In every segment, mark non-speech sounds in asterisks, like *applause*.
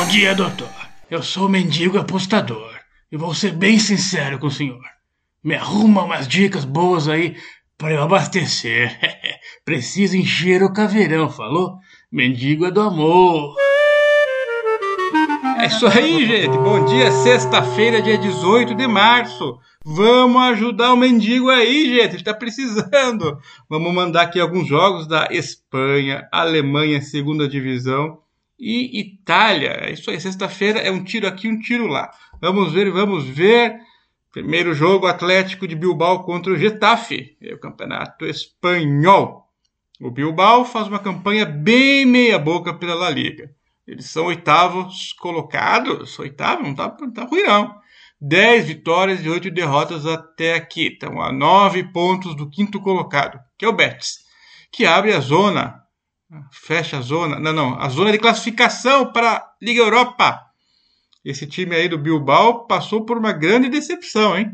Bom dia, doutor. Eu sou o mendigo apostador e vou ser bem sincero com o senhor. Me arruma umas dicas boas aí para eu abastecer. *laughs* Preciso encher o caveirão, falou? Mendigo é do amor. É isso aí, gente. Bom dia, sexta-feira, dia 18 de março. Vamos ajudar o mendigo aí, gente. Está precisando. Vamos mandar aqui alguns jogos da Espanha, Alemanha, segunda divisão e Itália. É isso aí, sexta-feira é um tiro aqui, um tiro lá. Vamos ver, vamos ver. Primeiro jogo Atlético de Bilbao contra o Getafe, é o campeonato espanhol. O Bilbao faz uma campanha bem meia-boca pela La Liga. Eles são oitavos colocados. Oitavo? Não tá, não tá ruim, não. 10 vitórias e 8 derrotas até aqui. Estão a 9 pontos do quinto colocado, que é o Betis, que abre a zona, fecha a zona, não, não, a zona de classificação para a Liga Europa. Esse time aí do Bilbao passou por uma grande decepção, hein?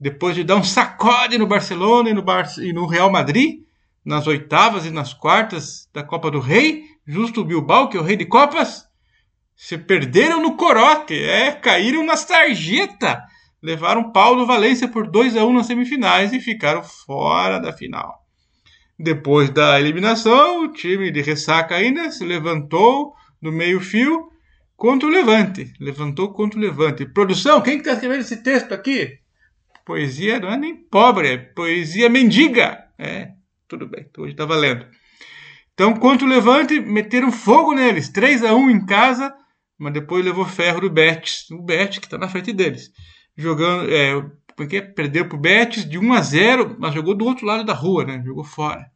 Depois de dar um sacode no Barcelona e no, Bar e no Real Madrid, nas oitavas e nas quartas da Copa do Rei, justo o Bilbao, que é o rei de Copas, se perderam no corote, é, caíram na sarjeta, levaram Paulo Valência por 2 a 1 nas semifinais e ficaram fora da final. Depois da eliminação, o time de ressaca ainda se levantou no meio-fio contra o Levante. Levantou contra o Levante. Produção, quem está escrevendo esse texto aqui? Poesia não é nem pobre, é poesia mendiga. É, tudo bem, hoje está valendo. Então, contra o Levante, meteram fogo neles. 3 a 1 em casa, mas depois levou ferro do Betis. O Betis, que está na frente deles. Jogando, é, porque é perdeu para o Betis de 1 a 0, mas jogou do outro lado da rua, né? Jogou fora.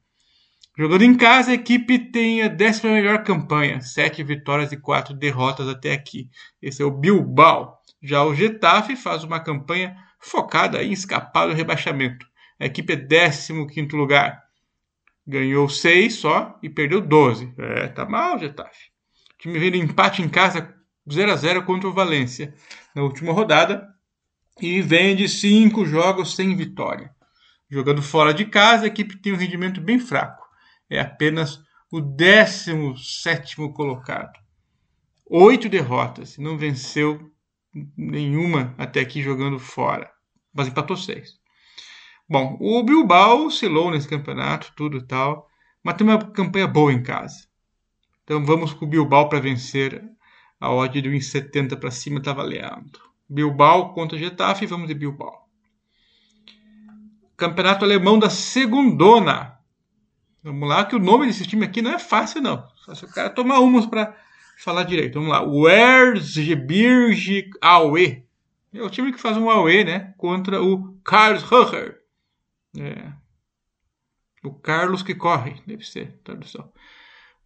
Jogando em casa, a equipe tem a décima melhor campanha, sete vitórias e quatro derrotas até aqui. Esse é o Bilbao. Já o Getafe faz uma campanha focada em escapar do rebaixamento. A equipe é 15 quinto lugar. Ganhou seis só e perdeu 12. É, tá mal Getafe. O time veio empate em casa 0 a 0 contra o Valência na última rodada e vem de cinco jogos sem vitória. Jogando fora de casa, a equipe tem um rendimento bem fraco é apenas o 17 colocado. Oito derrotas, não venceu nenhuma até aqui jogando fora, mas empatou seis. Bom, o Bilbao oscilou nesse campeonato, tudo tal, mas tem uma campanha boa em casa. Então vamos com o Bilbao para vencer. A odd do 1,70 para cima está valendo. Bilbao contra Getafe, vamos de Bilbao. Campeonato Alemão da Segundona. Vamos lá, que o nome desse time aqui não é fácil, não. Só se o cara tomar umas para falar direito. Vamos lá. O Erzgebirge Aue. É o time que faz um Aue, né? Contra o Karlsruher. É. O Carlos que corre, deve ser tradução.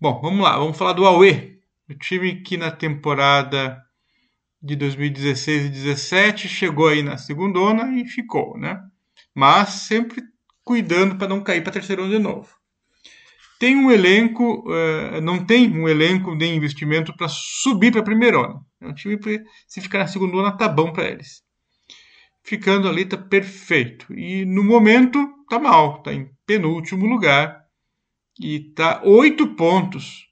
Bom, vamos lá. Vamos falar do Aue. O time que na temporada de 2016 e 2017 chegou aí na segundona e ficou, né? Mas sempre cuidando para não cair para terceirão de novo tem um elenco, uh, não tem um elenco de investimento para subir para a primeira onda. É um time que, se ficar na segunda onda, tá bom para eles. Ficando ali, tá perfeito. E no momento, tá mal, tá em penúltimo lugar e tá oito pontos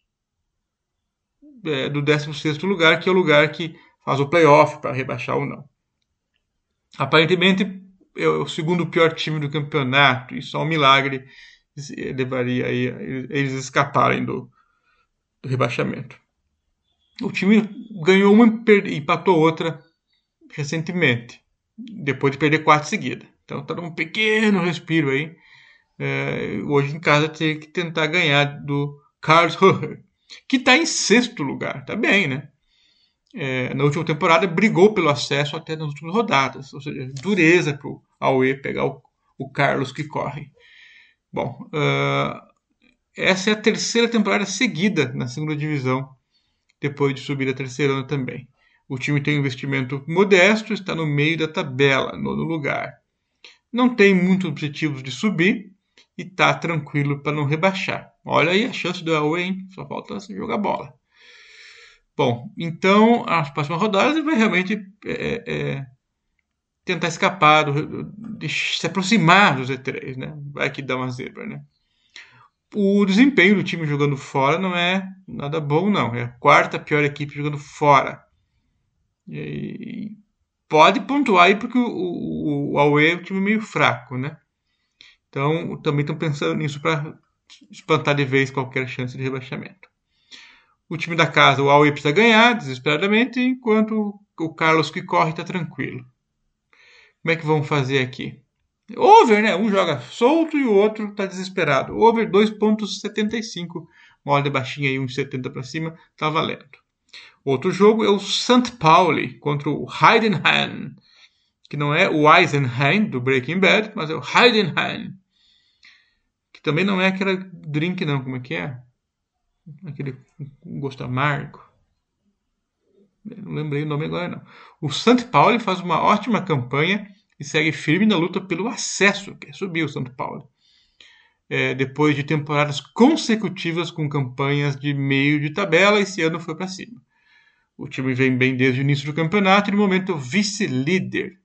é, do 16 lugar, que é o lugar que faz o playoff para rebaixar ou não. Aparentemente é o segundo pior time do campeonato, e só um milagre levaria aí eles escaparem do, do rebaixamento. O time ganhou uma e empatou outra recentemente, depois de perder quatro seguidas. Então está um pequeno respiro aí. É, hoje em casa tem que tentar ganhar do Carlos Karlsruhe, que está em sexto lugar. Está bem, né? É, na última temporada brigou pelo acesso até nas últimas rodadas. Ou seja, dureza para o Aue pegar o, o Carlos que corre. Bom, uh, essa é a terceira temporada seguida na segunda divisão, depois de subir a terceira ano também. O time tem um investimento modesto, está no meio da tabela, nono lugar. Não tem muitos objetivos de subir e está tranquilo para não rebaixar. Olha aí a chance do Aue, hein? Só falta jogar bola. Bom, então as próximas rodadas vai realmente é, é, tentar escapar, do, se aproximar do Z3, né? Vai que dá uma zebra, né? o desempenho do time jogando fora não é nada bom, não. É a quarta pior equipe jogando fora. E pode pontuar aí porque o, o, o Aue é um time meio fraco, né? Então também estão pensando nisso para espantar de vez qualquer chance de rebaixamento. O time da casa, o Aue precisa ganhar desesperadamente, enquanto o Carlos que corre está tranquilo. Como é que vão fazer aqui? Over, né? Um joga solto e o outro está desesperado. Over 2.75. Uma ordem baixinha aí, 1,70 para cima, tá valendo. Outro jogo é o St. Pauli contra o Heidenheim, que não é o Eisenheim do Breaking Bad, mas é o Heidenheim, que também não é aquele drink não, como é que é? Aquele gosto amargo. Não lembrei o nome agora não. O St. Pauli faz uma ótima campanha e segue firme na luta pelo acesso, que é subir o São Paulo. É, depois de temporadas consecutivas com campanhas de meio de tabela, esse ano foi para cima. O time vem bem desde o início do campeonato e no momento vice-líder,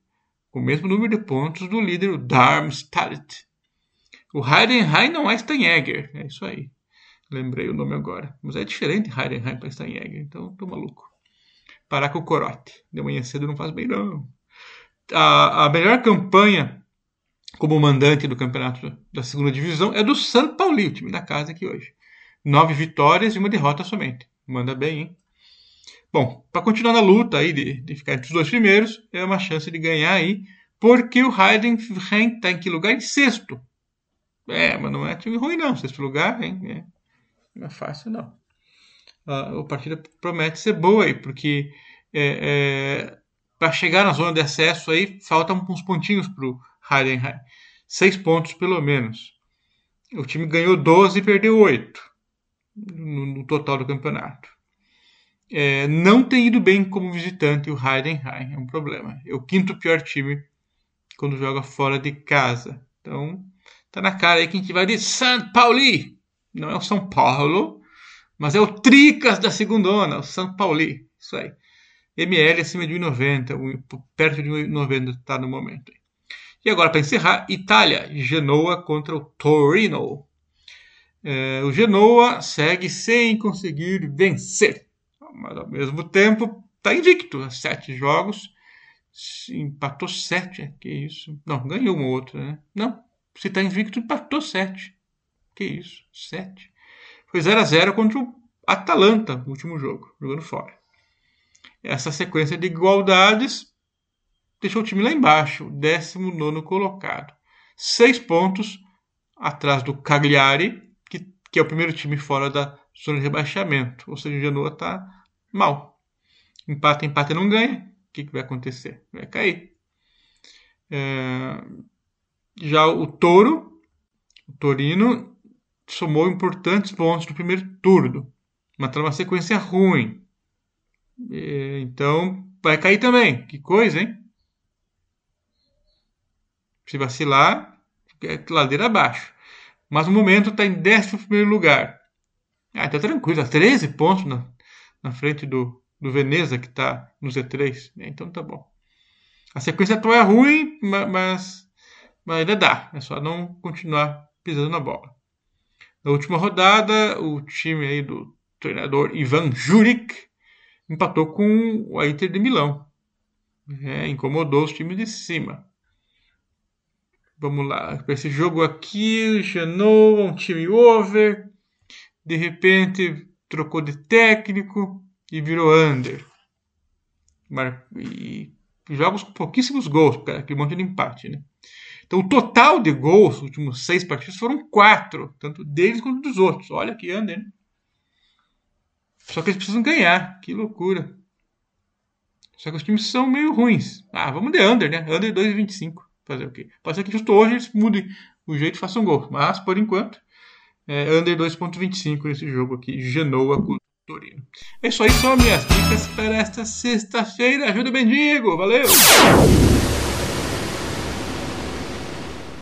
com o mesmo número de pontos do líder, o Darmstadt. O Heidenheim não é Steinegger, é isso aí. Lembrei o nome agora. Mas é diferente Heidenheim para Steinegger, então tô maluco. Parar com o corote. De manhã cedo não faz bem, não a, a melhor campanha como mandante do campeonato da segunda divisão é do São Paulo, o time da casa aqui hoje. Nove vitórias e uma derrota somente. Manda bem, hein? Bom, para continuar na luta aí de, de, ficar entre os dois primeiros, é uma chance de ganhar aí, porque o Heidenheim está em que lugar? Em sexto. É, mas não é time ruim não, sexto lugar, hein? Não é fácil não. a partida promete ser boa aí, porque é, é, para chegar na zona de acesso aí, faltam uns pontinhos para o Heidenheim. Seis pontos pelo menos. O time ganhou 12 e perdeu 8 no, no total do campeonato. É, não tem ido bem como visitante o Heidenheim, é um problema. É o quinto pior time quando joga fora de casa. Então, tá na cara aí que a gente vai de São Pauli. Não é o São Paulo, mas é o Tricas da segunda, o São Pauli. Isso aí. ML acima de 1,90, perto de 1,90 está no momento. E agora, para encerrar, Itália, Genoa contra o Torino. É, o Genoa segue sem conseguir vencer, mas ao mesmo tempo está invicto, sete jogos, empatou sete, que isso? Não, ganhou um outro, né? Não, se está invicto, empatou sete. Que isso? Sete. Foi 0 a 0 contra o Atalanta, no último jogo, jogando fora essa sequência de igualdades deixou o time lá embaixo, 19 colocado. Seis pontos atrás do Cagliari, que, que é o primeiro time fora da zona de rebaixamento. Ou seja, o Genoa está mal. Empate, empate não ganha. O que, que vai acontecer? Vai cair. É... Já o Toro, o Torino, somou importantes pontos no primeiro turno. Mas está numa sequência ruim. Então, vai cair também. Que coisa, hein? Se vacilar, é ladeira abaixo. Mas no momento está em 11 lugar. Ah, tá tranquilo, tá 13 pontos na, na frente do, do Veneza, que está no Z3. Então tá bom. A sequência atual é ruim, mas, mas ainda dá. É só não continuar pisando na bola. Na última rodada, o time aí do treinador Ivan Juric empatou com o Inter de Milão. É, incomodou os times de cima. Vamos lá, para esse jogo aqui, Genoa, um time over. De repente trocou de técnico e virou under. E jogos com pouquíssimos gols, porque aquele monte de empate, né? Então, o total de gols, os últimos seis partidos, foram quatro, tanto deles quanto dos outros. Olha que under, né? Só que eles precisam ganhar. Que loucura. Só que os times são meio ruins. Ah, vamos de under, né? Under 2,25. Fazer o quê? Pode ser que justo hoje eles mudem o jeito e façam gol. Mas, por enquanto, é under 2,25 nesse jogo aqui. Genoa contra Torino. É isso aí, são minhas dicas para esta sexta-feira. Ajuda o Bendigo. Valeu!